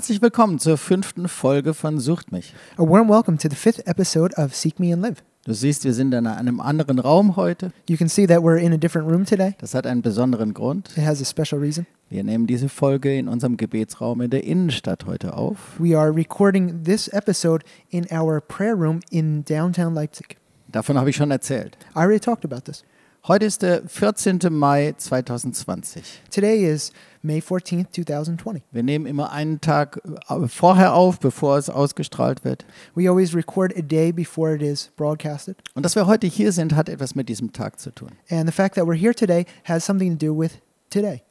Herzlich willkommen zur fünften Folge von Sucht mich. A warm welcome to the fifth episode of Seek Me and Live. Du siehst, wir sind in einem anderen Raum heute. You can see that we're in a different room today. Das hat einen besonderen Grund. It has a special reason. Wir nehmen diese Folge in unserem Gebetsraum in der Innenstadt heute auf. We are recording this episode in our prayer room in downtown Leipzig. Davon habe ich schon erzählt. I already talked about this. Heute ist der 14. Mai 2020. Today is May 14th, 2020. Wir nehmen immer einen Tag äh, vorher auf, bevor es ausgestrahlt wird. We always record a day before it is broadcasted. Und dass wir heute hier sind, hat etwas mit diesem Tag zu tun. And the fact that we're here today has something to do with today.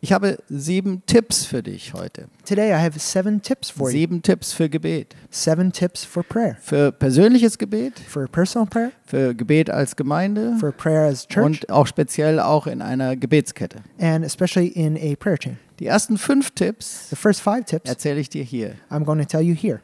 Ich habe sieben Tipps für dich heute. Today I have seven tips for you. Sieben Tipps für Gebet. Seven tips for prayer. Für persönliches Gebet, For personal prayer, für Gebet als Gemeinde for prayer as church, und auch speziell auch in einer Gebetskette. and especially in a prayer chain. Die ersten fünf Tipps The first five tips erzähle ich dir hier. I'm going to tell you here.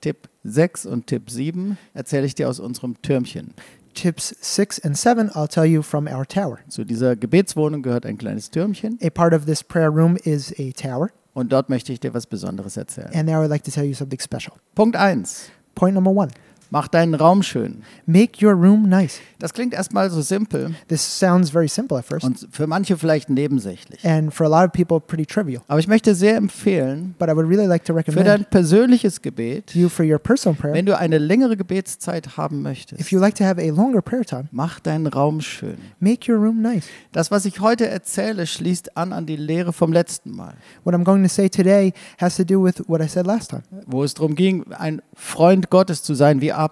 Tipp 6 und Tipp 7 erzähle ich dir aus unserem Türmchen. Tips six and seven, I'll tell you from our tower. Zu dieser Gebetswohnung gehört ein kleines Türmchen A part of this prayer room is a tower, und dort möchte ich dir was Besonderes erzählen. and now I'd like to tell you something special. Punkt 1. Point number one Mach deinen Raum schön. make your room nice. Das klingt erstmal so simpel This sounds very simple at first, und für manche vielleicht nebensächlich. and for a lot of people, pretty trivial. Aber ich möchte sehr empfehlen, But I would really like to für recommend dein persönliches Gebet, you for your personal prayer. wenn du eine längere Gebetszeit haben möchtest, If you like to have a longer prayer time, mach deinen Raum schön. make your room nice. Das, was ich heute erzähle, schließt an an die Lehre vom letzten Mal, What I'm going to say today has to do with what I said last time, wo es darum ging, ein Freund Gottes zu sein wie Abraham.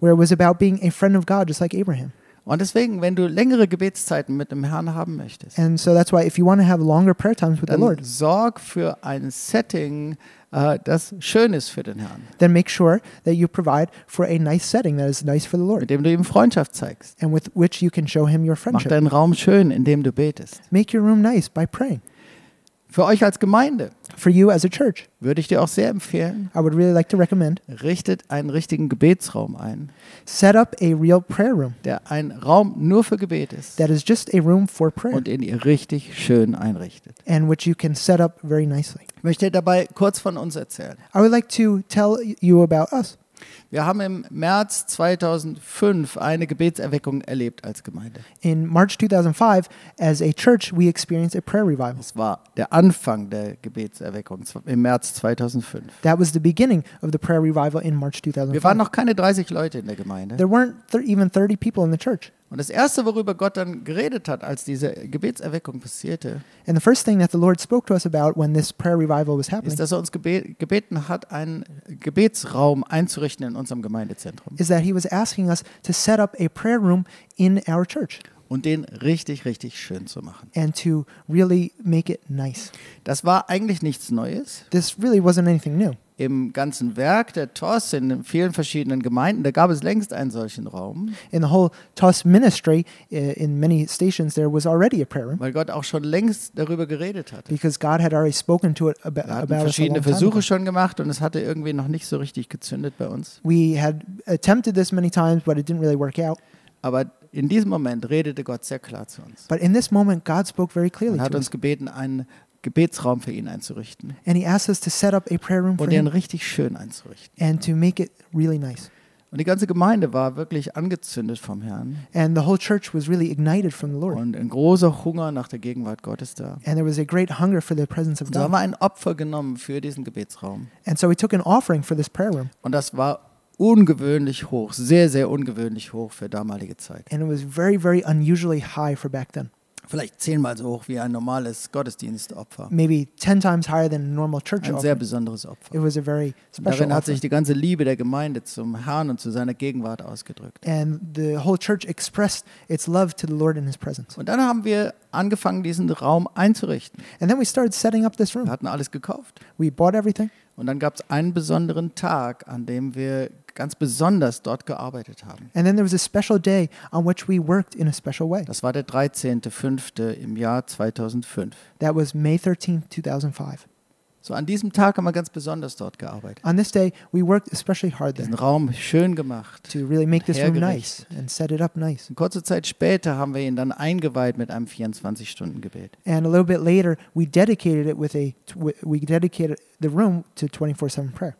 Where it was about being a friend of God, just like Abraham. Und deswegen, wenn du längere Gebetszeiten mit dem Herrn haben möchtest, And so that's why if you want to have longer prayer times with the dann Lord, sorg für ein Setting, äh, das schön ist für den Herrn, then make sure that you provide for a nice setting that is nice for the Lord. mit dem du ihm Freundschaft zeigst. and with which you can show him your Mach friendship. deinen Raum schön, indem du betest. Make your room nice by praying. Für euch als Gemeinde For you as a church, würde ich dir auch sehr empfehlen, I would really like to recommend richtet einen richtigen Gebetsraum ein, set up a real prayer room der ein Raum nur für Gebet ist that is just a room for prayer und den ihr richtig schön einrichtet. and which you can set up very nicely. Ich möchte dabei kurz von uns erzählen. I would like to tell you about us. Wir haben im März 2005 eine Gebetserweckung erlebt als Gemeinde. In March 2005, as a church, we experienced a prayer revival. Das war der Anfang der Gebetserweckung im März 2005. That was the beginning of the prayer revival in March Wir waren 2005. noch keine 30 Leute in der Gemeinde. There weren't th- even 30 people in the church. Und das Erste, worüber Gott dann geredet hat, als diese Gebetserweckung passierte, And the first thing that the Lord spoke to us about when this prayer revival was happening ist, dass er uns gebe gebeten hat, einen Gebetsraum einzurichten in unserem Gemeindezentrum. is that He was asking us to set up a prayer room in our church und den richtig, richtig schön zu machen. and to really make it nice. Das war eigentlich nichts Neues. This really wasn't anything new. Im ganzen Werk der TOS in vielen verschiedenen Gemeinden, da gab es längst einen solchen Raum, In the whole TOS ministry, in many stations, there was already a prayer room weil Gott auch schon längst darüber geredet hatte. because God had already spoken to it about, Wir hatten about us a verschiedene long time Versuche schon gemacht und es hatte irgendwie noch nicht so richtig gezündet bei uns. We had attempted this many times, but it didn't really work out. Aber in diesem Moment redete Gott sehr klar zu uns But in this moment, God spoke very clearly und hat to uns us. gebeten, einen Gebetsraum für ihn einzurichten And He asked us to set up a prayer room for und den Him richtig schön einzurichten. and to make it really nice. Und die ganze Gemeinde war wirklich angezündet vom Herrn And the whole church was really ignited from the Lord. und ein großer Hunger nach der Gegenwart Gottes da. And there was a great hunger for the presence of Und so haben God. wir ein Opfer genommen für diesen Gebetsraum. And so we took an offering for this prayer room. Und das war ungewöhnlich hoch, sehr, sehr ungewöhnlich hoch für damalige Zeit. And it was very, very unusually high for back then. Vielleicht zehnmal so hoch wie ein normales Gottesdienstopfer. Maybe 10 times higher than a normal church Ein sehr besonderes Opfer. It was a very special darin hat offering. sich die ganze Liebe der Gemeinde zum Herrn und zu seiner Gegenwart ausgedrückt. And the whole church expressed its love to the Lord in His presence. Und dann haben wir angefangen, diesen Raum einzurichten. And then we started setting up this Wir room. hatten alles gekauft. We bought everything. Und dann gab es einen besonderen Tag, an dem wir ganz besonders dort gearbeitet haben. And then there was a special day on which we worked in a special way. Das war der 13.05. im Jahr 2005. That was May 13th, 2005. So an diesem Tag haben wir ganz besonders dort gearbeitet. On this day, we worked especially hard Diesen there Raum schön gemacht. to really make this room nice and set it up nice. Und kurze Zeit später haben wir ihn dann eingeweiht mit einem 24-Stunden-Gebet. And a little bit later, we dedicated it with a we dedicated the room to 24/7 prayer.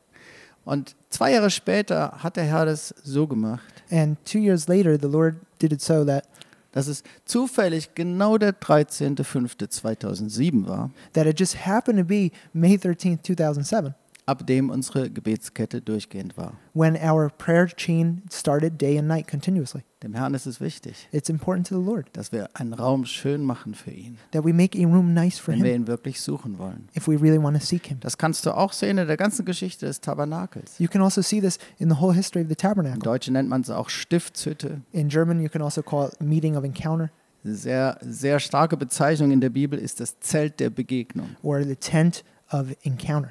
Und zwei Jahre später hat der Herr das so gemacht, And two years later, the Lord did it so that dass es zufällig genau der 13.05.2007 war, that it just happened to be May 13th, 2007, ab dem unsere Gebetskette durchgehend war. when our prayer chain started day and night continuously. Dem Herrn ist es wichtig, It's important to the Lord dass wir einen Raum schön machen für ihn, that we make a room nice for wenn wir Him ihn wirklich suchen wollen. if we really want to seek Him. Das kannst du auch sehen in der ganzen Geschichte des Tabernakels. You can also see this in the whole history of the tabernacle. Deutschen nennt man es auch Stiftshütte. In German, you can also call it meeting of encounter Sehr, sehr starke Bezeichnung in der Bibel ist das Zelt der Begegnung. or the tent of encounter.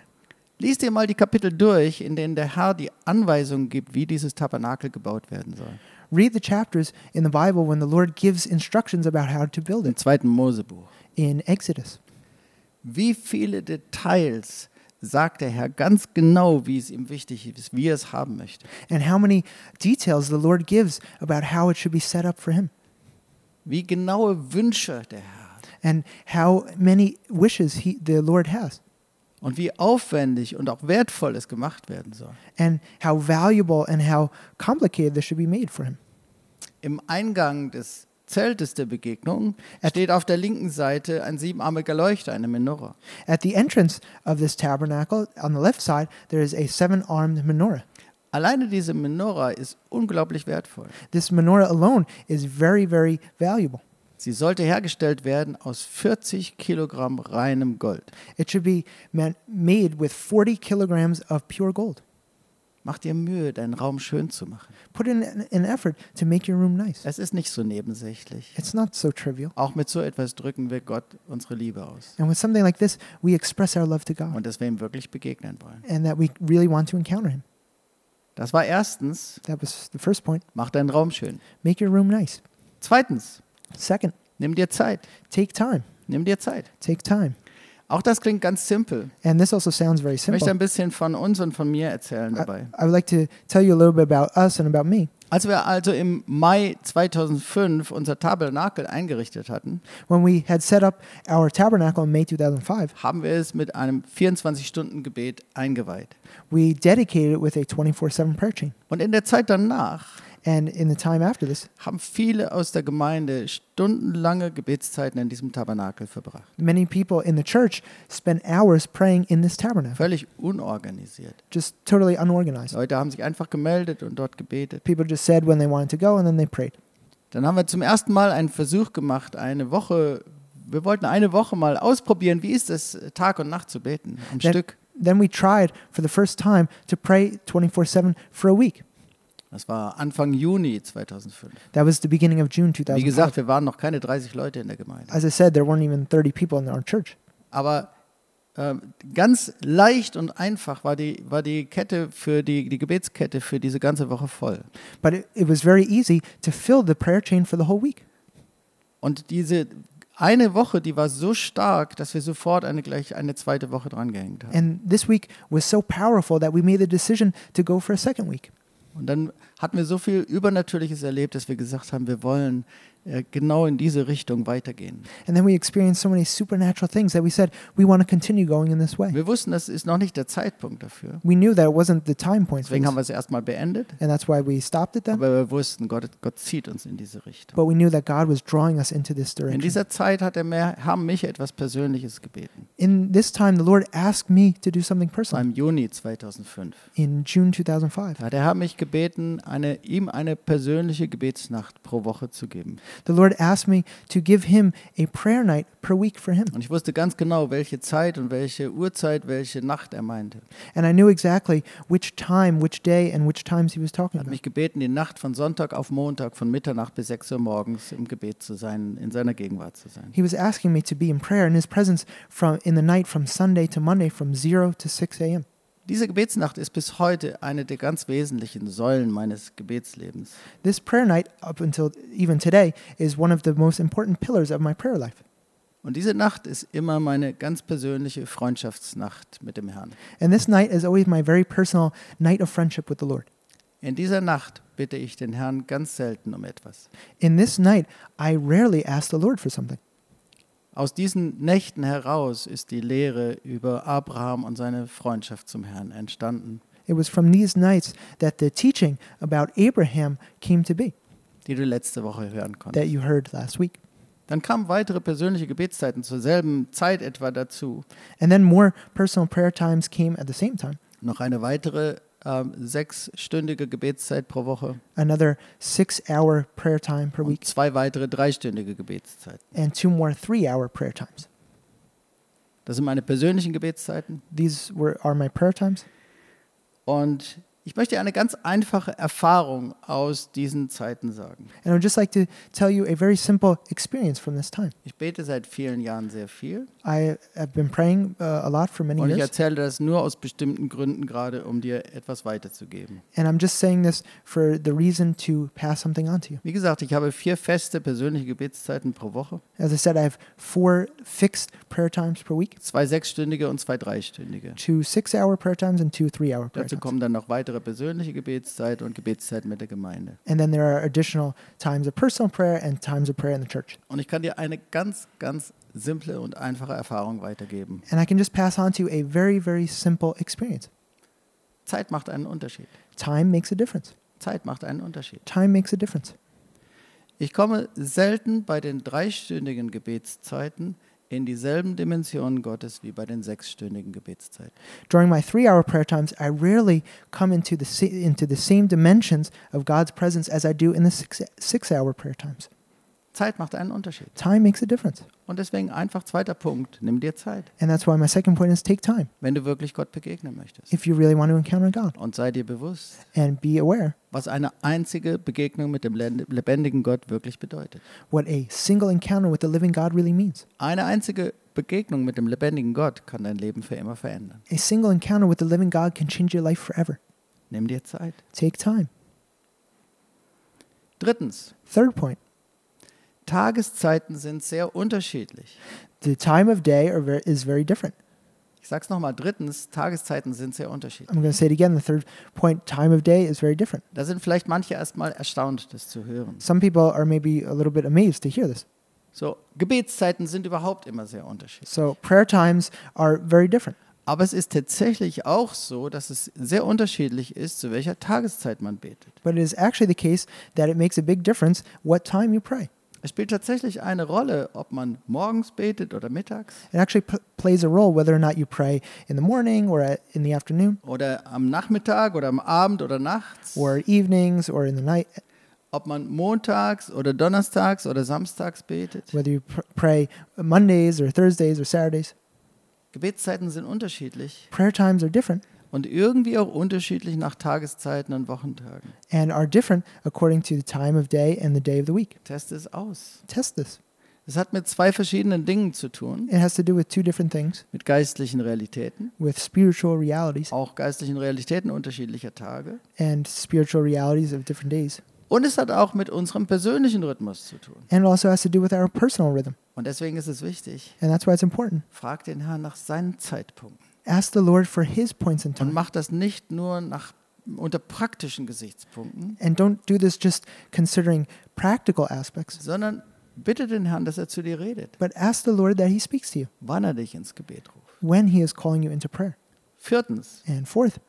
Lies dir mal die Kapitel durch, in denen der Herr die Anweisungen gibt, wie dieses Tabernakel gebaut werden soll. Read the chapters in the Bible when the Lord gives instructions about how to build Im it zweiten Mosebuch. in Exodus. Wie viele Details sagt der Herr ganz genau, wie es ihm wichtig ist, wie er es haben möchte. And how many details the Lord gives about how it should be set up for Him. Wie genaue Wünsche der Herr hat. And how many wishes he, the Lord has. Und wie aufwendig und auch wertvoll es gemacht werden soll. And how valuable and how complicated this should be made for Him. Im Eingang des Zeltes der Begegnung At- steht auf der linken Seite ein siebenarmiger Leuchter, eine Menorah. At the entrance of this tabernacle, on the left side, there is a seven armed menorah. Alleine diese Menorah ist unglaublich wertvoll. This menorah alone is very, very valuable. Sie sollte hergestellt werden aus 40 Kilogramm reinem Gold. It should be made with 40 kilograms of pure gold. Mach dir Mühe, deinen Raum schön zu machen. Put in an, an effort to make your room nice. Es ist nicht so nebensächlich. It's not so trivial. Auch mit so etwas drücken wir Gott unsere Liebe aus. And with something like this, we express our love to God Und dass wir ihm wirklich begegnen wollen. and that we really want to encounter Him. Das war erstens, That was the first point. mach deinen Raum schön. Make your room nice. Zweitens, Second, nimm dir Zeit. take time. Nimm dir Zeit. Take time. Auch das klingt ganz simpel. And this also sounds very Ich möchte simple. ein bisschen von uns und von mir erzählen I, dabei. I would like to tell you a little bit about us and about me. Als wir also im Mai 2005 unser Tabernakel eingerichtet hatten, When we had set up our tabernacle in May 2005, haben wir es mit einem 24-Stunden-Gebet eingeweiht. we dedicated it with a 24 7 prayer chain. Und in der Zeit danach And in the time after this, haben viele aus der Gemeinde stundenlange Gebetszeiten in diesem Tabernakel verbracht. many people in the church spent hours praying in this tabernacle, Völlig unorganisiert. just totally unorganized. Leute haben sich einfach gemeldet und dort gebetet. People just said when they wanted to go and then they prayed. Dann haben wir zum ersten Mal einen Versuch gemacht, eine Woche, wir wollten eine Woche mal ausprobieren, wie ist es, Tag und Nacht zu beten, am Then- Stück. Then we tried for the first time to pray 24 7 for a week. Das war Anfang Juni 2005. That was the beginning of June Wie 2005. gesagt, wir waren noch keine 30 Leute in der Gemeinde. As I said, there weren't even 30 people in our church. Aber ähm, ganz leicht und einfach war die, war die Kette für die, die Gebetskette für diese ganze Woche voll. But it, it was very easy to fill the prayer chain for the whole week. Und diese eine Woche, die war so stark, dass wir sofort eine gleich eine zweite Woche dran gehängt haben. And this week was so powerful that we made the decision to go for a second week. Und dann hatten wir so viel Übernatürliches erlebt, dass wir gesagt haben, wir wollen genau in diese Richtung weitergehen. And then we experienced so many supernatural things that we said, we want to continue going in this way. Wir wussten, das ist noch nicht der Zeitpunkt dafür. We knew that it wasn't the time point for Deswegen haben wir es erstmal beendet. and that's why we stopped it then. Aber wir wussten, Gott, Gott zieht uns in diese Richtung. But we knew that God was drawing us into this In direction. dieser Zeit hat der Mer- Herr mich etwas Persönliches gebeten. In this time, the Lord asked me to do something personal im Juni 2005. in June 2005. Da hat der Herr mich gebeten, eine, ihm eine persönliche Gebetsnacht pro Woche zu geben. The Lord asked me to give him a prayer night per week for him. Und ich wusste ganz genau, welche Zeit und welche Uhrzeit, welche Nacht er meinte. And I knew exactly which time, which day, and which times he was Er talking hat about. mich gebeten, die Nacht von Sonntag auf Montag von Mitternacht bis 6 Uhr morgens im Gebet zu sein, in seiner Gegenwart zu sein. He was asking me to be in prayer in his presence from in the night from Sunday to Monday from 0 to 6 a.m. Diese Gebetsnacht ist bis heute eine der ganz wesentlichen Säulen meines Gebetslebens. This prayer night, up until even today, is one of the most important pillars of my prayer life. Und diese Nacht ist immer meine ganz persönliche Freundschaftsnacht mit dem Herrn. And this night is always my very personal night of friendship with the Lord. In dieser Nacht bitte ich den Herrn ganz selten um etwas. In this night, I rarely ask the Lord for something. Aus diesen Nächten heraus ist die Lehre über Abraham und seine Freundschaft zum Herrn entstanden, It was from these nights that the teaching about Abraham came to be die du letzte Woche hören that konntest. you heard last week. Dann kamen weitere persönliche Gebetszeiten zur selben Zeit etwa dazu. And then more personal prayer times came at the same time. Noch eine weitere ähm, sechsstündige Gebetszeit pro Woche Another six hour prayer time per und week, zwei weitere dreistündige Gebetszeiten. and two more three hour prayer times. Das sind meine persönlichen Gebetszeiten. These were, are my prayer times. Und ich möchte eine ganz einfache Erfahrung aus diesen Zeiten sagen. And I would just like to tell you a very simple experience from this time. Ich bete seit vielen Jahren sehr viel I have been praying uh, a lot for many und ich years, erzähle das nur aus bestimmten Gründen gerade, um dir etwas weiterzugeben. and I'm just saying this for the reason to pass something on to you. Wie gesagt, ich habe vier feste persönliche Gebetszeiten pro Woche, As I said, I have four fixed prayer times per week, zwei sechsstündige und zwei dreistündige. two six hour prayer times and two three hour prayer Dazu times. kommen dann noch weitere persönliche Gebetszeiten und Gebetszeiten mit der Gemeinde. And then there are additional times of personal prayer and times of prayer in the church. Und ich kann dir eine ganz, ganz simple und einfache Erfahrung weitergeben. And I can just pass on to you a very, very simple experience. Zeit macht einen Unterschied. Time makes a difference. Zeit macht einen Unterschied. Time makes a difference. Ich komme selten bei den dreistündigen Gebetszeiten in dieselben Dimensionen Gottes wie bei den sechsstündigen Gebetszeiten. During my three hour prayer times, I rarely come into the, into the same dimensions of God's presence as I do in the six, six hour prayer times. Zeit macht einen Unterschied. Time makes a difference. Und deswegen einfach zweiter Punkt, nimm dir Zeit, And that's why my second point is take time wenn du wirklich Gott begegnen möchtest. if you really want to encounter God Und sei dir bewusst, and be aware was eine einzige Begegnung mit dem lebendigen Gott wirklich bedeutet. what a single encounter with the living God really means. Eine einzige Begegnung mit dem lebendigen Gott kann dein Leben für immer verändern. A single encounter with the living God can change your life forever. Nimm dir Zeit. Take time. Drittens, Third point Tageszeiten sind sehr unterschiedlich. the time of day are ver- is very different. Ich sag's nochmal, drittens, Tageszeiten sind sehr unterschiedlich. I'm going to say it again. The third point time of day is very different. Da sind vielleicht manche erstmal erstaunt, das zu hören. Some people are maybe a little bit amazed to hear this. So, Gebetszeiten sind überhaupt immer sehr unterschiedlich. So, prayer times are very different. Aber es ist tatsächlich auch so, dass es sehr unterschiedlich ist, zu welcher Tageszeit man betet. But it is actually the case that it makes a big difference what time you pray. Es spielt tatsächlich eine Rolle, ob man morgens betet oder mittags. It actually plays a role whether or not you pray in the morning or in the afternoon. Oder am Nachmittag oder am Abend oder nachts, or evenings or in the night, ob man montags oder donnerstags oder samstags betet. whether you pr- pray Mondays or Thursdays or Saturdays. Gebetszeiten sind unterschiedlich. Prayer times are different und irgendwie auch unterschiedlich nach Tageszeiten und Wochentagen. and are different according to the time of day and the day of the week. Test es aus. Test this. Es hat mit zwei verschiedenen Dingen zu tun, It has to do with two different things mit geistlichen Realitäten, with spiritual realities auch geistlichen Realitäten unterschiedlicher Tage. and spiritual realities of different days. Und es hat auch mit unserem persönlichen Rhythmus zu tun. And it also has to do with our personal rhythm. Und deswegen ist es wichtig, And that's why it's important. frag den Herrn nach seinen Zeitpunkten. Ask the Lord for his points in Und time. mach das nicht nur nach, unter praktischen Gesichtspunkten, And don't do this just considering practical aspects, sondern bitte den Herrn, dass er zu dir redet, but ask the Lord that he speaks to you wann er dich ins Gebet ruft. when he is calling you into prayer. Viertens, And fourth,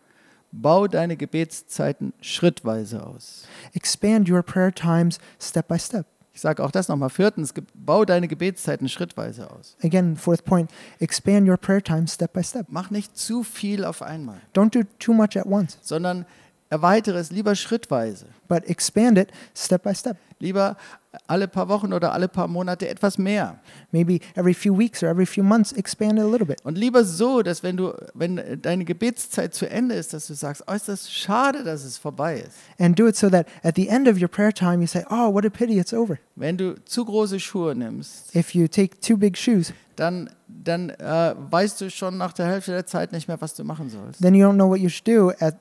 bau deine Gebetszeiten schrittweise aus. expand your prayer times step by step. Ich sage auch das nochmal. Viertens, bau deine Gebetszeiten schrittweise aus. Again, fourth point, expand your prayer times step by step. Mach nicht zu viel auf einmal, Don't do too much at once, sondern erweitere es lieber schrittweise. but expand it step by step. Lieber alle paar Wochen oder alle paar Monate etwas mehr. Maybe every few weeks or every few months, expand it a little bit. Und lieber so, dass wenn du, wenn deine Gebetszeit zu Ende ist, dass du sagst, oh, ist das schade, dass es vorbei ist. And do it so that at the end of your prayer time, you say, Oh, what a pity, it's over. Wenn du zu große Schuhe nimmst, If you take two big shoes, dann, dann äh, weißt du schon nach der Hälfte der Zeit nicht mehr, was du machen sollst. then you don't know what you should do at,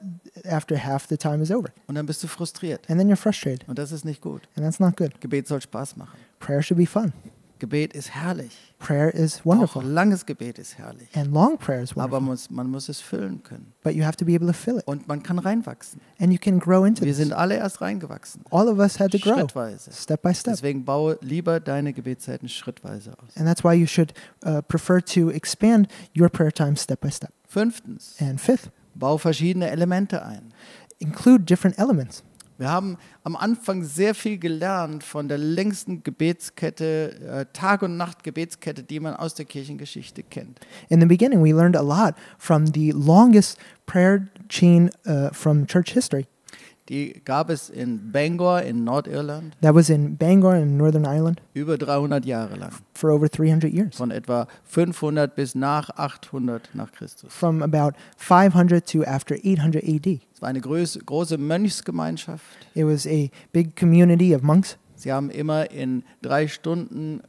after half the time is over. Und dann bist du frustriert. And then you're frustrated. Und das ist nicht gut. And that's not good. Gebet soll Spaß machen. Prayer should be fun. Gebet ist herrlich. Prayer is Auch wonderful. langes Gebet ist herrlich. And long prayer is Aber wonderful. muss, man muss es füllen können. But you have to be able to fill it. Und man kann reinwachsen. And you can grow into Wir this. sind alle erst reingewachsen. All of us had to grow Schrittweise. step by step. Deswegen baue lieber deine Gebetszeiten schrittweise aus. And that's why you should uh, prefer to expand your prayer time step by step. Fünftens, And fifth, bau verschiedene Elemente ein. include different elements. Wir haben am Anfang sehr viel gelernt von der längsten Gebetskette, äh, Tag- und Nacht-Gebetskette, die man aus der Kirchengeschichte kennt. In the beginning, we learned a lot from the longest prayer chain uh, from church history. Die gab es in Bangor in Nordirland That was in Bangor in Northern Ireland über 300 Jahre lang. for over 300 years, Von etwa 500 bis nach 800 nach Christus. from about 500 to after 800 AD. Es war eine große, große Mönchsgemeinschaft. It was a big community of monks. Sie haben immer in drei Stunden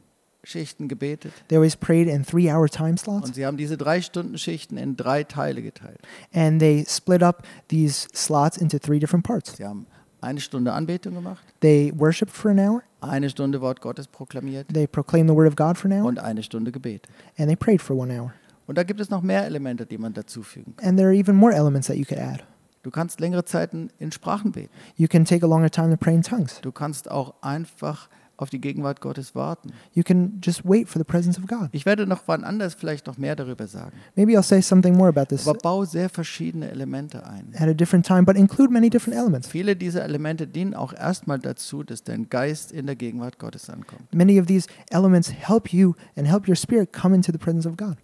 Schichten gebetet. They always prayed in three hour time slots, Und sie haben diese drei Stunden Schichten in drei Teile geteilt. and they split up these slots into three different parts. Sie haben eine Stunde Anbetung gemacht, They worshiped for an hour, eine Stunde Wort Gottes proklamiert they proclaimed the word of God for an hour, und eine Stunde gebetet. and they prayed for one hour. Und da gibt es noch mehr Elemente, die man dazufügen kann. And there are even more elements that you could add. Du kannst längere Zeiten in Sprachen beten. You can take a longer time to pray in tongues. Du kannst auch einfach auf die Gegenwart Gottes warten. You can just wait for the presence of God. Ich werde noch wann anders vielleicht noch mehr darüber sagen. Maybe I'll say something more about this Aber bau sehr verschiedene Elemente ein. at a different time, but include many different elements. Viele dieser Elemente dienen auch erstmal dazu, dass dein Geist in der Gegenwart Gottes ankommt. Many of these elements help you and help your spirit come into the presence of God.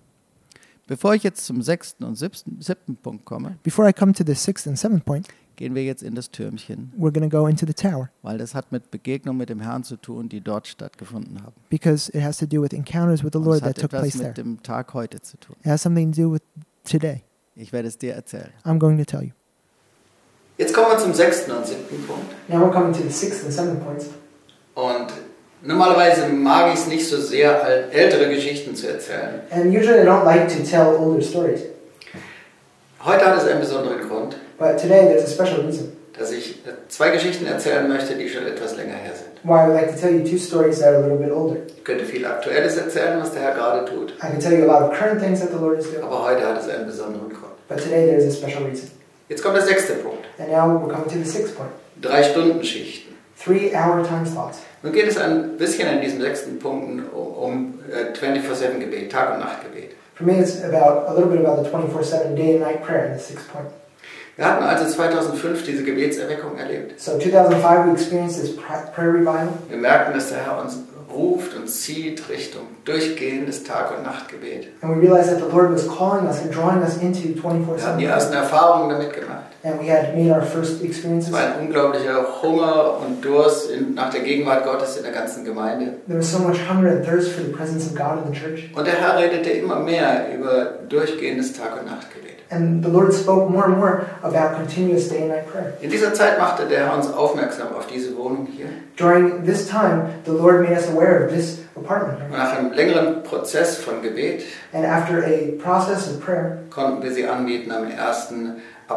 Bevor ich jetzt zum sechsten und siebten, siebten Punkt komme, Before I come to the sixth and seventh point, gehen wir jetzt in das Türmchen, we're going to go into the tower weil das hat mit Begegnung mit dem Herrn zu tun, die dort stattgefunden haben. because it has to do with encounters with the Lord es hat that took etwas place mit there. dem Tag heute zu tun. It has something to do with today. Ich werde es dir erzählen. I'm going to tell you. Jetzt kommen wir zum sechsten und siebten Punkt. Now we're coming to the sixth and seventh points. Und normalerweise mag ich es nicht so sehr, ältere Geschichten zu erzählen. And usually I don't like to tell older stories, Heute hat es einen besonderen Grund, but today there's a special reason dass ich äh, zwei Geschichten erzählen möchte, die schon etwas länger her sind. why I would like to tell you two stories that are a little bit older. Ich könnte viel Aktuelles erzählen, was der Herr gerade tut. I can tell you a lot of current things that the Lord is doing, Aber heute hat es einen besonderen Grund. but today there's a special reason. Jetzt kommt der sechste Punkt. And now we're coming to the sixth point Drei Stunden Schichten. three hour time slots. Nun geht es ein bisschen in diesen sechsten Punkten um, um äh, 24-7-Gebet, Tag- und Nachtgebet. For me, it's about a little bit about the 24 7 day and night prayer in the sixth point. Wir hatten also 2005 diese Gebetserweckung erlebt. So, 2005, we experienced this pra- prayer revival. Wir merkten, dass der Herr uns ruft und zieht Richtung durchgehendes Tag- und Nachtgebet. And we realized that the Lord was calling us and drawing us into 24 Wir hatten die 7 ersten Erfahrungen damit gemacht. And we had made our first Es experiences. war ein unglaublicher Hunger und Durst nach der Gegenwart Gottes in der ganzen Gemeinde. There was so much hunger and thirst for the presence of God in the church. Und der Herr redete immer mehr über durchgehendes Tag- und Nachtgebet. And the Lord spoke more and more about continuous day and night prayer. In dieser Zeit machte der Herr uns aufmerksam auf diese Wohnung hier. During this time, the Lord made us aware of this apartment. Und nach einem längeren Prozess von Gebet And after a process of prayer, konnten wir sie anbieten am 1.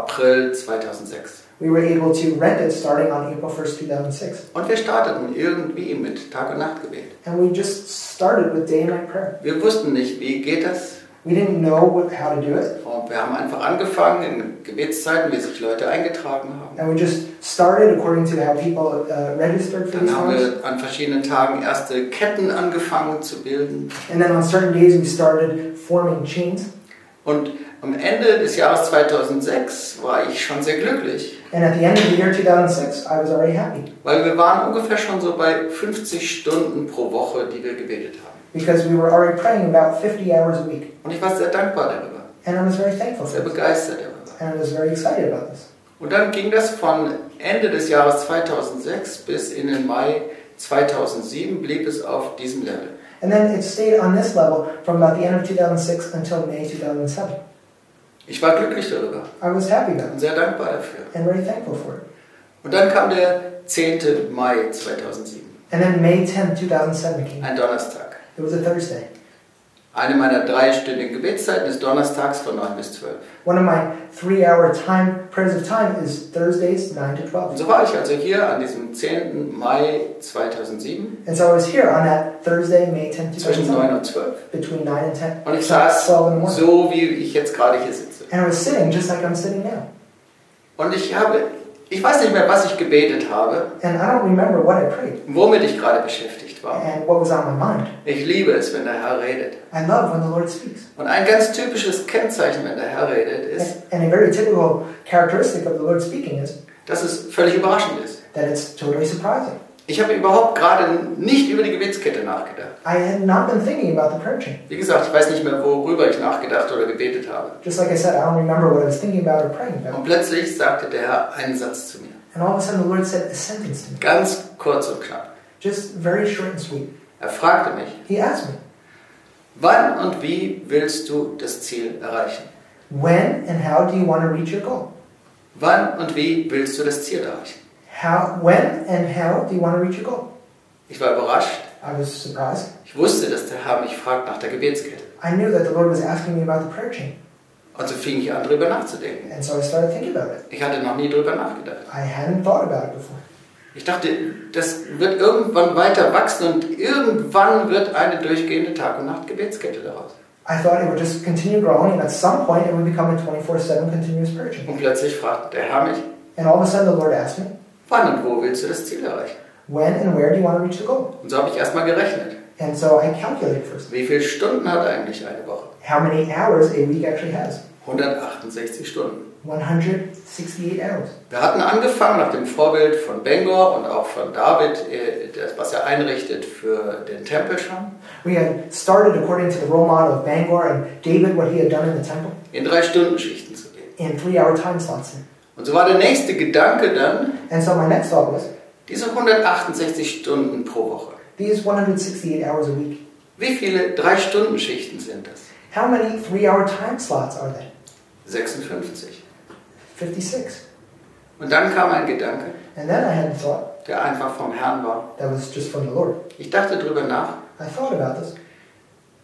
April 2006. we were able to rent it starting on April 1st, 2006. Und wir starteten irgendwie mit Tag- und Nachtgebet. And we just started with day and night prayer. Wir wussten nicht, wie geht das. We didn't know what, how to do it. Und wir haben einfach angefangen in Gebetszeiten, wie sich Leute eingetragen haben. And we just started according to how people uh, registered for Dann these haben wir an verschiedenen Tagen erste Ketten angefangen zu bilden. And then on certain days, we started forming chains. Und am Ende des Jahres 2006 war ich schon sehr glücklich, And at the end of the year 2006, I was already happy weil wir waren ungefähr schon so bei 50 Stunden pro Woche, die wir gebetet haben. because we were already praying about 50 hours a week. Und ich war sehr dankbar darüber, And I was very thankful sehr begeistert darüber. And I was very excited about this. Und dann ging das von Ende des Jahres 2006 bis in den Mai 2007 blieb es auf diesem Level. And then it stayed on this level from about the end of 2006 until May 2007. Ich war glücklich darüber I was happy about und sehr dankbar dafür. and very thankful for it. Und dann kam der 10. Mai 2007, And then May 10, 2007 came. ein Donnerstag. It was a Thursday. Eine meiner dreistündigen Gebetszeiten ist donnerstags von 9 bis 12. One of my three-hour time prayers of time is Thursdays, 9 to Und 12. so war ich also hier an diesem 10. Mai 2007 And so I was here on that Thursday, May 10, zwischen 9 2007, und 12. between 9 and 10, Und ich 12 in saß so, wie ich jetzt gerade hier sitze. And I was sitting just like I'm sitting now. Und ich habe, ich weiß nicht mehr, was ich gebetet habe, And I don't remember what I prayed womit ich gerade beschäftigt war. and what was on my mind. Ich liebe es, wenn der Herr redet. I love when the Lord speaks. Und ein ganz typisches Kennzeichen, wenn der Herr redet, ist, And, and a very typical characteristic of the Lord speaking is dass es völlig überraschend ist. that it's totally surprising. Ich habe überhaupt gerade nicht über die Gebetskette nachgedacht. I had not been thinking about the prayer chain. Wie gesagt, ich weiß nicht mehr, worüber ich nachgedacht oder gebetet habe. Just like I said, I don't remember what I was thinking about or praying about. Und plötzlich sagte der Herr einen Satz zu mir. And all of a sudden, the Lord said a sentence to me, Ganz kurz und knapp. just very short and sweet. Er fragte mich, He asked me, wann und wie willst du das Ziel erreichen? When and how do you want to reach your goal? Wann und wie willst du das Ziel erreichen? How, when and how do you want to reach your goal? Ich war überrascht. I was surprised. Ich wusste, dass der Herr mich fragt nach der Gebetskette. I knew that the Lord was asking me about the prayer chain. Und so fing ich an, darüber nachzudenken. And so I started thinking about it. Ich hatte noch nie darüber nachgedacht. I hadn't thought about it before. Ich dachte, das wird irgendwann weiter wachsen und irgendwann wird eine durchgehende Tag- und Nacht-Gebetskette daraus. I thought it would just continue growing, and at some point it would become a 24 7 continuous prayer chain. Und plötzlich fragte der Herr mich, And all of a sudden, the Lord asked me, wann und wo willst du das Ziel erreichen? When and where do you want to reach the goal? Und so habe ich erstmal gerechnet. And so I calculated first Wie viele Stunden hat eigentlich eine Woche? how many hours a week actually has 168 Stunden. 168 hours. Wir hatten angefangen nach dem Vorbild von Bengor und auch von David, äh, das, was er einrichtet für den Tempel schon, We had started according to the role model of Bangor and David, what he had done in the temple, in drei Stunden Schichten zu gehen. in three hour time slots. Und so war der nächste Gedanke dann, And so my next thought was diese 168 Stunden pro Woche. these 168 hours a week, Wie viele drei Stunden Schichten sind das? how many three hour time slots are there? 56. 56. Und dann kam ein Gedanke, And then I had a thought der einfach vom Herrn war. that was just from the Lord. Ich dachte drüber nach, I thought about this.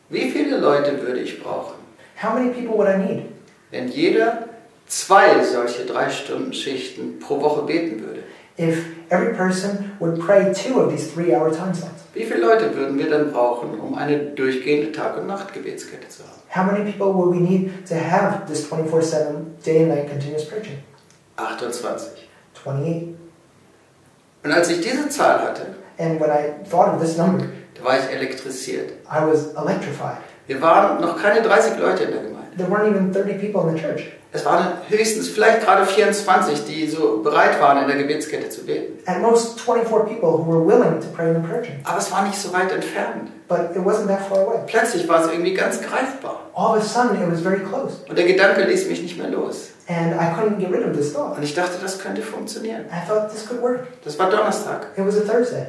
wie viele Leute würde ich brauchen, How many people would I need wenn jeder zwei solche drei Stunden Schichten pro Woche beten würde? if every person would pray two of these three hour time slots? Wie viele Leute würden wir dann brauchen, um eine durchgehende Tag- und Nachtgebetskette zu haben? How many people would we need to have this 24 7 day and night continuous prayer chain? 28. 28. Und als ich diese Zahl hatte, And when I thought of this number, da war ich elektrisiert. I was electrified. Wir waren noch keine 30 Leute in der Gemeinde. There weren't even 30 people in the church. Es waren höchstens vielleicht gerade 24, die so bereit waren, in der Gebetskette zu beten. At most, 24 people who were willing to pray in the prayer. Aber es war nicht so weit entfernt. But it wasn't that far away. Plötzlich war es irgendwie ganz greifbar. All of a sudden, it was very close. Und der Gedanke ließ mich nicht mehr los. And I couldn't get rid of this thought. Und ich dachte, das könnte funktionieren. I thought this could work. Das war Donnerstag. It was a Thursday.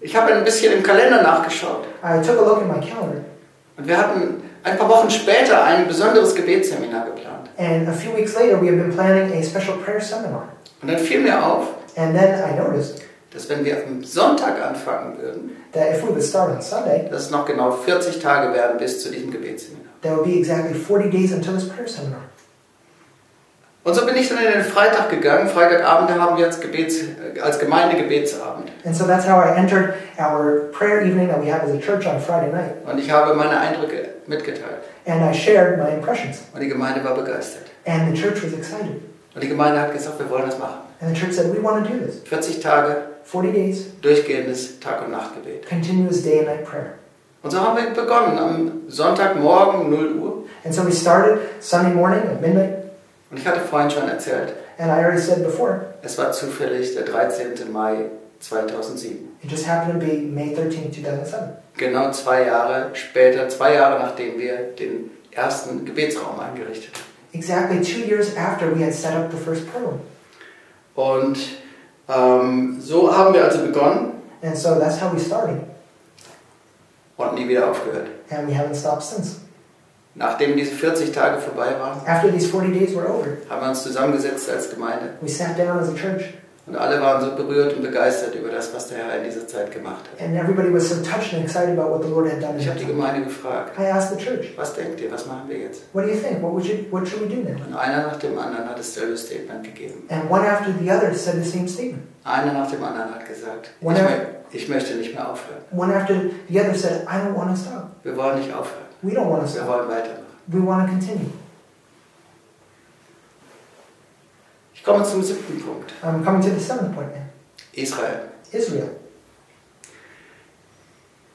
Ich habe ein bisschen im Kalender nachgeschaut. I took a look at my calendar, Und wir hatten ein paar Wochen später ein besonderes Gebetsseminar geplant. and a few weeks later, we had been planning a special prayer seminar. Und dann fiel mir auf, And then I noticed dass wenn wir am Sonntag anfangen würden, that if we would start on Sunday, dass es noch genau 40 Tage wären bis zu diesem Gebetsseminar. there would be exactly 40 days until this prayer seminar. Und so bin ich dann in den Freitag gegangen. Freitagabend haben wir als, Gebets, äh, als Gemeinde Gebetsabend. And so that's how I entered our prayer evening that we have as a church on Friday night. Und ich habe meine Eindrücke mitgeteilt. And I shared my impressions. Und die Gemeinde war begeistert. And the church was excited. Und die Gemeinde hat gesagt, wir wollen das machen. And the church said, We want to do this. 40 Tage 40 days, durchgehendes Tag- und Nachtgebet. continuous day and night prayer. Und so haben wir begonnen am Sonntagmorgen 0 Uhr. And so we started Sunday morning at midnight. Und ich hatte vorhin schon erzählt, And I already said before, es war zufällig der 13. Mai 2007. It just happened to be May 13, 2007. Genau zwei Jahre später, zwei Jahre nachdem wir den ersten Gebetsraum eingerichtet haben. Exactly two years after we had set up the first prayer room. Und ähm, so haben wir also begonnen And so that's how we started. und nie wieder aufgehört. And we haven't stopped since. Nachdem diese 40 Tage vorbei waren, After these 40 days were over, haben wir uns zusammengesetzt als Gemeinde we sat down as a church Und alle waren so berührt und begeistert über das, was der Herr in dieser Zeit gemacht hat. And everybody was so touched and excited about what the Lord had done. Ich habe die. Gemeinde gefragt, I asked the church, was denkt ihr, was machen wir jetzt? what do you think? What, would you, what should we do now? Und einer nach dem anderen hat dasselbe Statement gegeben. And one after the other said the same statement. Einer nach dem anderen hat gesagt, ich, Whatever. mö ich möchte nicht mehr aufhören. One after the other said, I don't want to stop. Wir wollen nicht aufhören. We don't want to Wir stop. wollen weitermachen. We want to continue. Ich komme zum siebten Punkt. I'm coming to the seventh point now. Israel. Israel.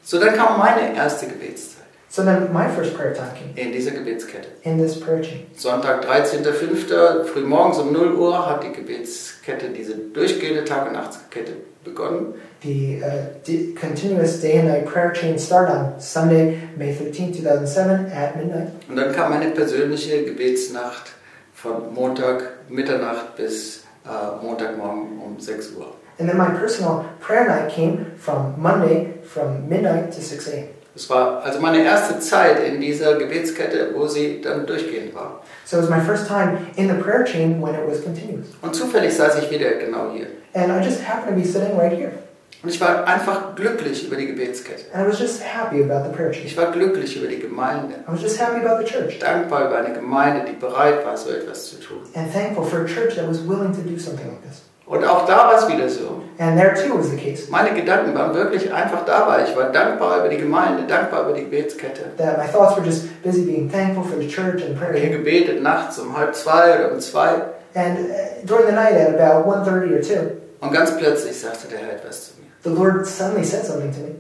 So, dann kam meine erste Gebetszeit So then my first prayer time came in dieser Gebetskette. in this prayer chain. Sonntag, 13.05. frühmorgens um 0 Uhr hat die Gebetskette, diese durchgehende Tag- und Nachtskette begonnen. The uh, d- continuous day and night prayer chain started on Sunday, May 13, 2007 at midnight. Und dann kam meine persönliche Gebetsnacht von Montag Mitternacht bis äh, Montagmorgen um 6 Uhr. And then my personal prayer night came from Monday from midnight to 6 a.m. Es war also meine erste Zeit in dieser Gebetskette, wo sie dann durchgehend war. So it was my first time in the prayer chain when it was continuous. Und zufällig saß ich wieder genau hier. And I just happened to be sitting right here. Und ich war einfach glücklich über die Gebetskette. And I was just happy about the prayer. Ich war glücklich über die Gemeinde. I was just happy about the church Dankbar über eine Gemeinde, die bereit war, so etwas zu tun. and thankful for a church that was willing to do something like this. Und auch da war es wieder so. And there too was the case Meine Gedanken waren wirklich einfach dabei. Ich war dankbar über die Gemeinde, dankbar über die Gebetskette. that my thoughts were just busy being thankful for the church and Ich habe gebetet nachts um halb zwei oder um zwei. And uh, during the night at about 1.30 or 2, Und ganz plötzlich sagte der Herr etwas zu mir. The Lord suddenly said something to me.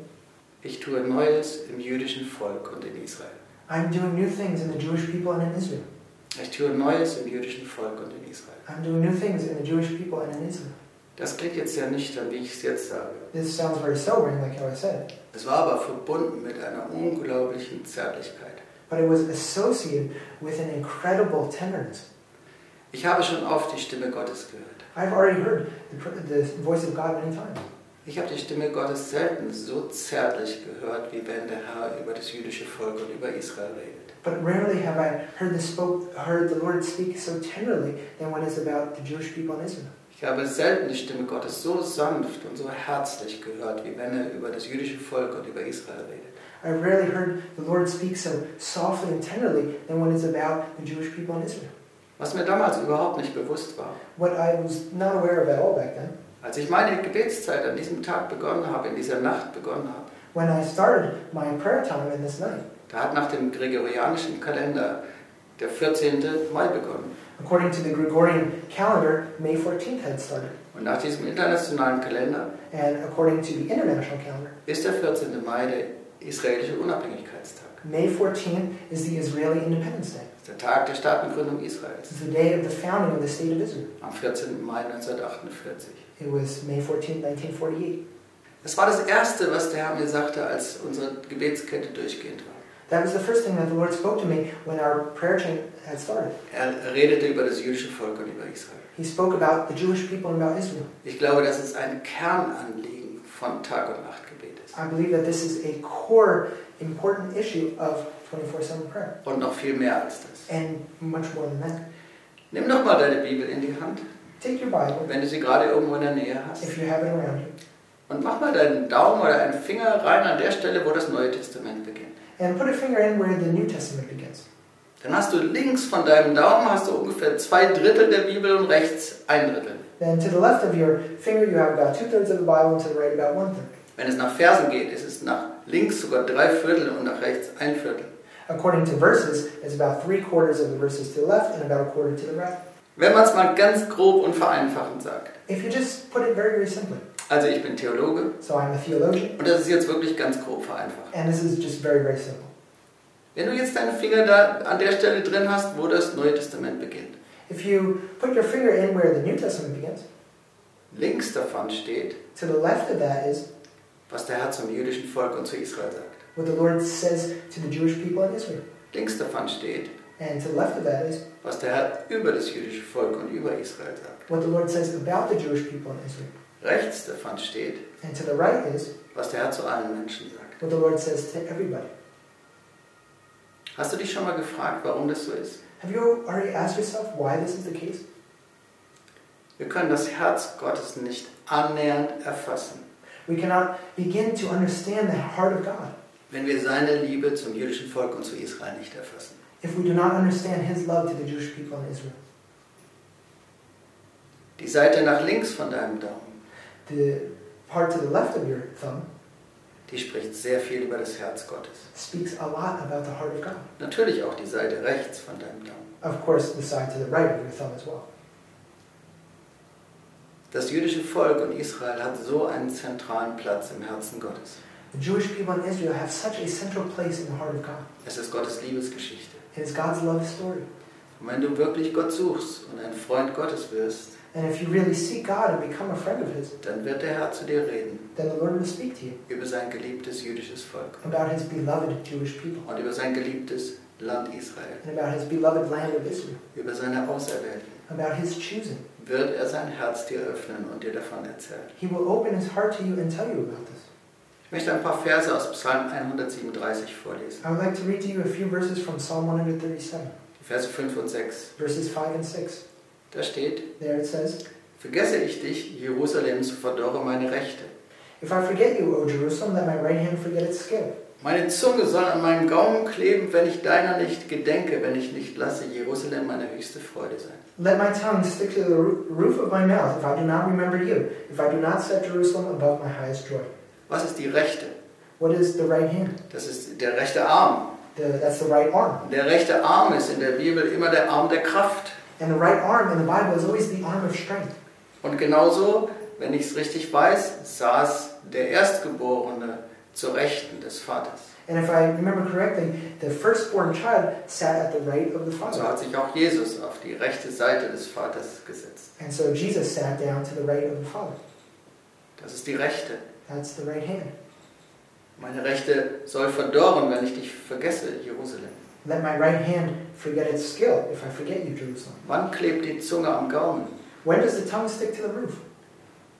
Ich tue Neues im jüdischen Volk und in Israel. I'm doing new things in the Jewish people and in Israel. Ich tue Neues im jüdischen Volk und in Israel. I'm doing new things in the Jewish people and in Israel. Das klingt jetzt ja nüchtern, wie ich es jetzt sage. This sounds very sobering, like how I said it. Es war aber verbunden mit einer unglaublichen Zärtlichkeit. But it was associated with an incredible tenderness. Ich habe schon oft die Stimme Gottes gehört. I've already heard the, the voice of God many times. Ich habe die Stimme Gottes selten so zärtlich gehört, wie wenn der Herr über das jüdische Volk und über Israel redet. But rarely have I heard the, spoke, heard the Lord speak so tenderly than when it's about the Jewish people in Israel. Ich habe selten die Stimme Gottes so sanft und so herzlich gehört, wie wenn er über das jüdische Volk und über Israel redet. I've rarely heard the Lord speak so softly and tenderly than when it's about the Jewish people in Israel. Was mir damals überhaupt nicht bewusst war. What I was not aware of at all back then, Als ich meine Gebetszeit an diesem Tag begonnen habe, in dieser Nacht begonnen habe, when I started my prayer time in this night, da hat nach dem gregorianischen Kalender der 14. Mai begonnen. according to the Gregorian calendar, May 14th had started. Und nach diesem internationalen Kalender And according to the international calendar, ist der 14. Mai der israelische Unabhängigkeitstag. May 14th is the Israeli Independence Day. Der Tag der Staatengründung Israels. It's the day of the founding of the state of Israel. Am 14. Mai 1948. It was May 14th, 1948. Das war das Erste, was der Herr mir sagte, als unsere Gebetskette durchgehend war. That was the first thing that the Lord spoke to me when our prayer chain had started. Er redete über das jüdische Volk und über Israel. He spoke about the Jewish people and about Israel. Ich glaube, das ist ein Kernanliegen von Tag- und Nachtgebet ist. I believe that this is a core, important issue of 24 7 prayer. Und noch viel mehr als das. And much more than that. Nimm doch mal deine Bibel in die Hand, Take your Bible, wenn du sie gerade irgendwo in der Nähe hast. if you have it around you, Und mach mal deinen Daumen oder einen Finger rein an der Stelle, wo das Neue Testament beginnt. and put a finger in where the New Testament begins. Dann hast du links von deinem Daumen hast du ungefähr zwei Drittel der Bibel und rechts ein Drittel. Then to the left of your finger, you have about two thirds of the Bible, and to the right, about one third. Wenn es nach Versen geht, ist es nach links sogar drei Viertel und nach rechts ein Viertel. According to verses, it's about three quarters of the verses to the left and about a quarter to the right. Wenn man es mal ganz grob und vereinfachend sagt. If you just put it very, very simply. Also ich bin Theologe So I'm a theologian, und das ist jetzt wirklich ganz grob vereinfacht. and this is just very, very simple. Wenn du jetzt deinen Finger da an der Stelle drin hast, wo das Neue Testament beginnt, If you put your finger in where the New Testament begins, links davon steht, to the left of that is was der Herr zum jüdischen Volk und zu Israel sagt. what the Lord says to the Jewish people in Israel. Links davon steht, And to the left of that is was der Herr über das jüdische Volk und über Israel sagt. what the Lord says about the Jewish people in Israel. Rechts davon steht, And to the right is was der Herr zu allen Menschen sagt. what the Lord says to everybody. Hast du dich schon mal gefragt, warum das so ist? Have you already asked yourself why this is the case? Wir können das Herz Gottes nicht annähernd erfassen, We cannot begin to understand the heart of God wenn wir seine Liebe zum jüdischen Volk und zu Israel nicht erfassen. If we do not understand His love to the Jewish people in Israel. Die Seite nach links von deinem Daumen, The part to the left of your thumb die spricht sehr viel über das Herz Gottes. speaks a lot about the heart of God. Natürlich auch die Seite rechts von deinem Daumen. Of course, the side to the right of your thumb as well. Das jüdische Volk und Israel hat so einen zentralen Platz im Herzen Gottes. The Jewish people in Israel have such a central place in the heart of God. Es ist Gottes Liebesgeschichte. Is God's love story. Und wenn du wirklich Gott suchst und ein Freund Gottes wirst, And if you really seek God and become a friend of His, dann wird der Herr zu dir reden then the Lord will speak to you über sein geliebtes jüdisches Volk about His beloved Jewish people und über sein geliebtes Land Israel, and about His beloved land of Israel, über seine Auserwählten. about His choosing. Wird er sein Herz dir öffnen und dir davon erzählen. He will open His heart to you and tell you about this. Ich möchte ein paar Verse aus Psalm 137 vorlesen. I would like to read to you a few verses from Psalm 137, Die Verse 5 und 6. verses 5 and 6. Da steht, There it says, Vergesse ich dich, Jerusalem, so verdorre meine Rechte. If I forget you, O Jerusalem, let my right hand forget its skill. Meine Zunge soll an meinem Gaumen kleben, wenn ich deiner nicht gedenke, wenn ich nicht lasse Jerusalem meine höchste Freude sein. Let my tongue stick to the roo- roof of my mouth if I do not remember you, if I do not set Jerusalem above my highest joy. Was ist die rechte? What is the right hand? Das ist der rechte Arm. The, that's the right arm. Der rechte Arm ist in der Bibel immer der Arm der Kraft. And the right arm in the Bible is always the arm of strength. Und genauso, wenn ich es richtig weiß, saß der Erstgeborene zur Rechten des Vaters. And if I remember correctly, the firstborn child sat at the right of the Und so Father. hat sich auch Jesus auf die rechte Seite des Vaters gesetzt. And so Jesus sat down to the right of the Father. Das ist die rechte. That's the right hand. Meine Rechte soll verdorren, wenn ich dich vergesse, Jerusalem. Let my right hand forget its skill if I forget you, Jerusalem. Wann klebt die Zunge am Gaumen? When does the tongue stick to the roof?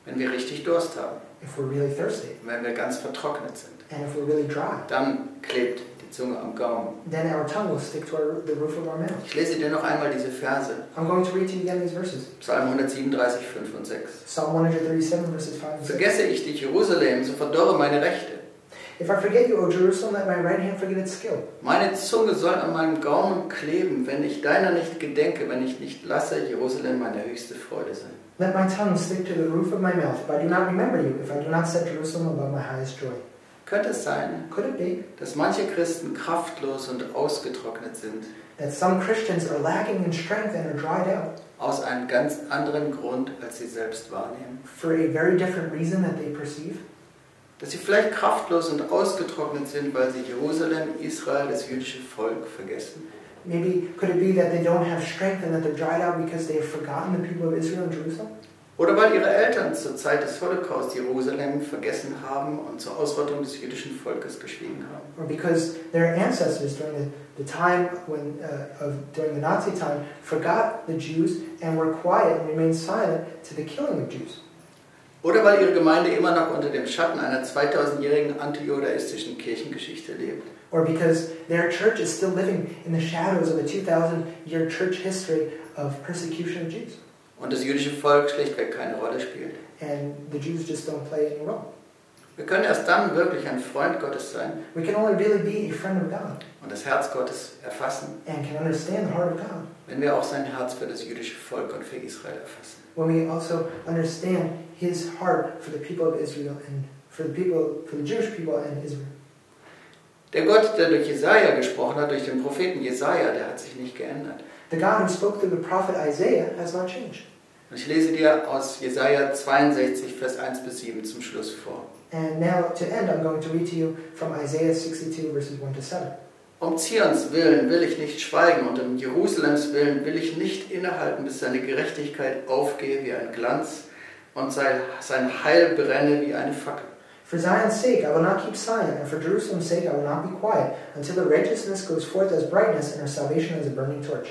Wenn wir richtig Durst haben, If we're really thirsty wenn wir ganz vertrocknet sind. and if we're really dry. Dann klebt Zunge am Gaumen. Then our tongue will stick to our, the roof of our mouth. Ich lese dir noch einmal diese Verse. I'm going to read to you again these verses. Psalm 137, 5 und 6. Psalm 137, verses 5 and 6. Vergesse ich dich, Jerusalem, so verdorre meine Rechte. If I forget you, O Jerusalem, let my right hand forget its skill. Meine Zunge soll an meinem Gaumen kleben, wenn ich deiner nicht gedenke, wenn ich nicht lasse, Jerusalem meine höchste Freude sein. Let my tongue stick to the roof of my mouth if I do not remember you, if I do not set Jerusalem above my highest joy. Könnte es sein, Could it be dass manche Christen kraftlos und ausgetrocknet sind, that some Christians are lacking in strength and are dried out aus einem ganz anderen Grund, als sie selbst wahrnehmen? for a very different reason that they perceive? Dass sie vielleicht kraftlos und ausgetrocknet sind, weil sie Jerusalem, Israel, das jüdische Volk vergessen? Maybe could it be that they don't have strength and that they're dried out because they have forgotten the people of Israel and Jerusalem? Oder weil ihre Eltern zur Zeit des Holocaust Jerusalem vergessen haben und zur Ausrottung des jüdischen Volkes geschwiegen haben? Or because their ancestors during the, the time when uh, of during the Nazi time forgot the Jews and were quiet and remained silent to the killing of Jews? Oder weil ihre Gemeinde immer noch unter dem Schatten einer 2000-jährigen antijudaistischen Kirchengeschichte lebt? Or because their church is still living in the shadows of a 2,000 year church history of persecution of Jews. Und das jüdische Volk schlichtweg keine Rolle spielt? And the Jews just don't play any role. Wir können erst dann wirklich ein Freund Gottes sein We can only really be a friend of God und das Herz Gottes erfassen, and can understand the heart of God wenn wir auch sein Herz für das jüdische Volk und für Israel erfassen. when we also understand His heart for the people of Israel and for the people, for the Jewish people and Israel. Der Gott, der durch Jesaja gesprochen hat, durch den Propheten Jesaja, der hat sich nicht geändert. The God who spoke through the prophet Isaiah has not changed. Ich lese dir aus Jesaja 62, Vers 1 bis 7 zum Schluss vor. And now to end, I'm going to read to you from Isaiah 62, verses 1 to 7. Um Zions willen will ich nicht schweigen und um Jerusalems willen will ich nicht innehalten, bis seine Gerechtigkeit aufgehe wie ein Glanz und sein, sein Heil brenne wie eine Fackel. For Zion's sake, I will not keep silent, and for Jerusalem's sake, I will not be quiet, until her righteousness goes forth as brightness, and her salvation as a burning torch.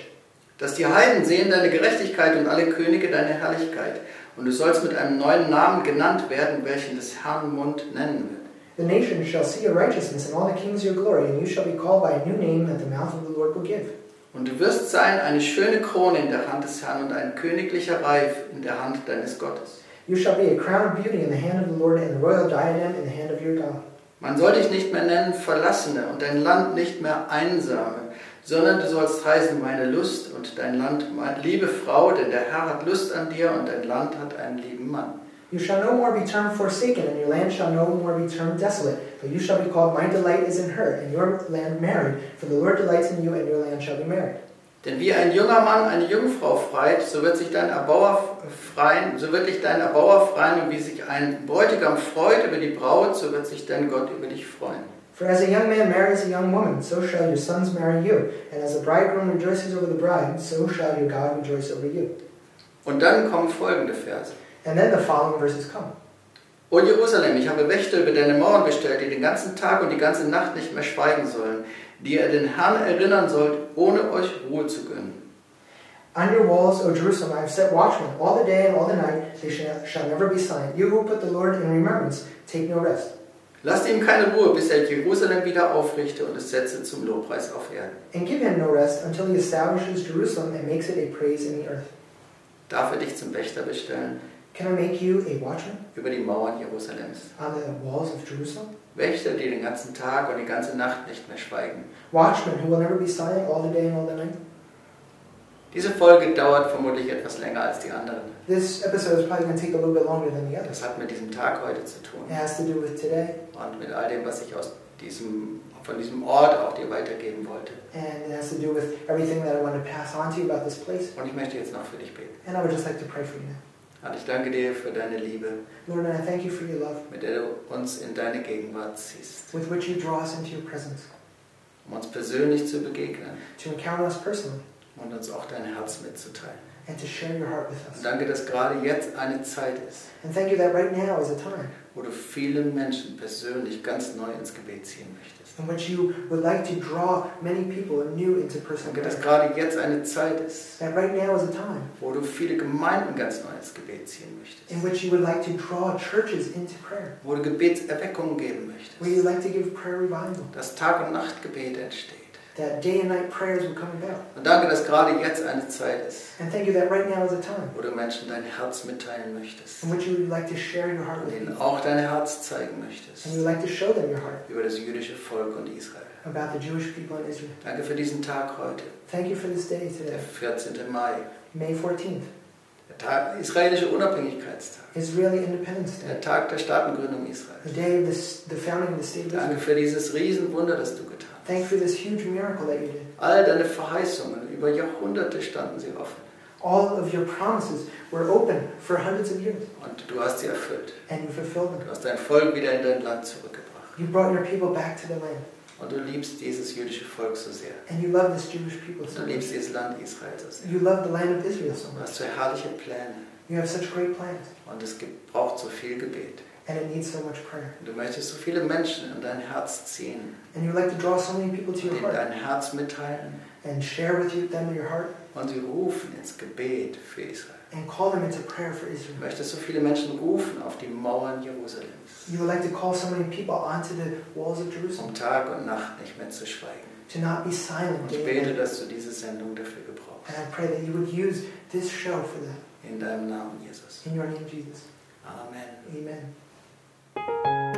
Dass die Heiden sehen deine Gerechtigkeit und alle Könige deine Herrlichkeit. Und du sollst mit einem neuen Namen genannt werden, welchen des Herrn Mund nennen wird. The nations shall see your righteousness, and all the kings your glory, and you shall be called by a new name that the mouth of the Lord will give. Und du wirst sein eine schöne Krone in der Hand des Herrn und ein königlicher Reif in der Hand deines Gottes. You shall be a crown of beauty in the hand of the Lord and a royal diadem in the hand of your God. Man soll dich nicht mehr nennen Verlassene und dein Land nicht mehr Einsame, sondern du sollst heißen meine Lust und dein Land meine liebe Frau, denn der Herr hat Lust an dir und dein Land hat einen lieben Mann. You shall no more be termed forsaken, and your land shall no more be termed desolate, but you shall be called, My delight is in her, and your land married, for the Lord delights in you, and your land shall be married. Denn wie ein junger Mann eine Jungfrau freit, so wird sich dein Erbauer freien, so wird dich dein Erbauer freien, und wie sich ein Bräutigam freut über die Braut, so wird sich dein Gott über dich freuen. For as a young man marries a young woman, so shall your sons marry you, and as a bridegroom rejoices over the bride, so shall your God rejoice over you. Und dann kommen folgende Verse. And then the following verses come. O Jerusalem, ich habe Wächter über deine Mauern bestellt, die den ganzen Tag und die ganze Nacht nicht mehr schweigen sollen, die ihr den Herrn erinnern sollt, ohne euch Ruhe zu gönnen. On your walls, O Jerusalem, I have set watchmen all the day and all the night, they shall, shall never be silent. You who put the Lord in remembrance, take no rest. Lasst ihm keine Ruhe, bis er Jerusalem wieder aufrichte und es setze zum Lobpreis auf Erden. And give him no rest until he establishes Jerusalem and makes it a praise in the earth. Darf er dich zum Wächter bestellen Can I make you a watchman über die Mauern Jerusalems? on the walls of Jerusalem? Wächter, die den ganzen Tag und die ganze Nacht nicht mehr schweigen. Watchmen who will never be silent all the day and all the night? Diese Folge dauert vermutlich etwas länger als die anderen. This episode is probably going to take a little bit longer than the others. Das hat mit diesem Tag heute zu tun It has to do with today, und mit all dem, was ich aus diesem, von diesem Ort auch dir weitergeben wollte. and it has to do with everything that I want to pass on to you about this place. Und ich möchte jetzt noch für dich beten. And I would just like to pray for you now. Herr, ich danke dir für deine Liebe, Lord, and I thank you for your love mit der du uns in deine Gegenwart ziehst, with which you draw us into your presence, um uns persönlich zu begegnen to encounter us personally, und uns auch dein Herz mitzuteilen. and to share your heart with Und us. danke, dass gerade jetzt eine Zeit ist, And thank you that right now is a time wo du viele Menschen persönlich ganz neu ins Gebet ziehen möchtest. in which you would like to draw many people anew into personal Danke, dass prayer. gerade jetzt eine Zeit ist, That right now is a time wo du viele Gemeinden ganz neu ins Gebet ziehen möchtest. in which you would like to draw churches into prayer, Wo du Gebetserweckung geben where you möchtest. like to give prayer revival, Dass Tag- und Nachtgebet entsteht. That day and night prayers would come about. Und danke, dass gerade jetzt eine Zeit ist, And thank you that right now is a time wo du Menschen dein Herz mitteilen möchtest. in which you would like to share your heart with ihnen auch dein Herz zeigen möchtest. and you would like to show them your heart Über das jüdische Volk und Israel. about the Jewish people in Israel. Danke für diesen Tag heute, Thank you for this day der today, 14. Mai. May 14th, Der Tag, israelische Unabhängigkeitstag. Israeli Independence Day, Der Tag der Staatengründung Israels. the day of the founding of the state of Danke für dieses Riesenwunder, das du getan hast. Thank you for this huge miracle that you did. All deine Verheißungen, über Jahrhunderte standen sie offen. All of your promises were open for hundreds of years, Und du hast sie erfüllt. and you fulfilled them. Du hast dein Volk wieder in dein Land zurückgebracht. You brought your people back to the land, Und du liebst dieses jüdische Volk so sehr. and you love this Jewish people so du much. liebst dieses Land Israel so sehr. You love the land of Israel so Du much. hast so herrliche Pläne. You have such great plans, Und es gibt, braucht so viel Gebet. And it needs so much prayer. Du möchtest so viele Menschen in dein Herz ziehen And you would like to draw so many people to your heart dein Herz mitteilen and share with you them your heart und sie rufen ins Gebet für Israel. and call them into prayer for Du Israel. möchtest so viele Menschen rufen auf die Mauern Jerusalems, You would like to call so many people onto the walls of Jerusalem um Tag und Nacht nicht mehr zu schweigen. to not be silent ich and bete, dass du diese Sendung dafür gebrauchst. And I pray that you would use this show for that. In deinem Namen, Jesus. In your name, Jesus. Amen. Amen. Música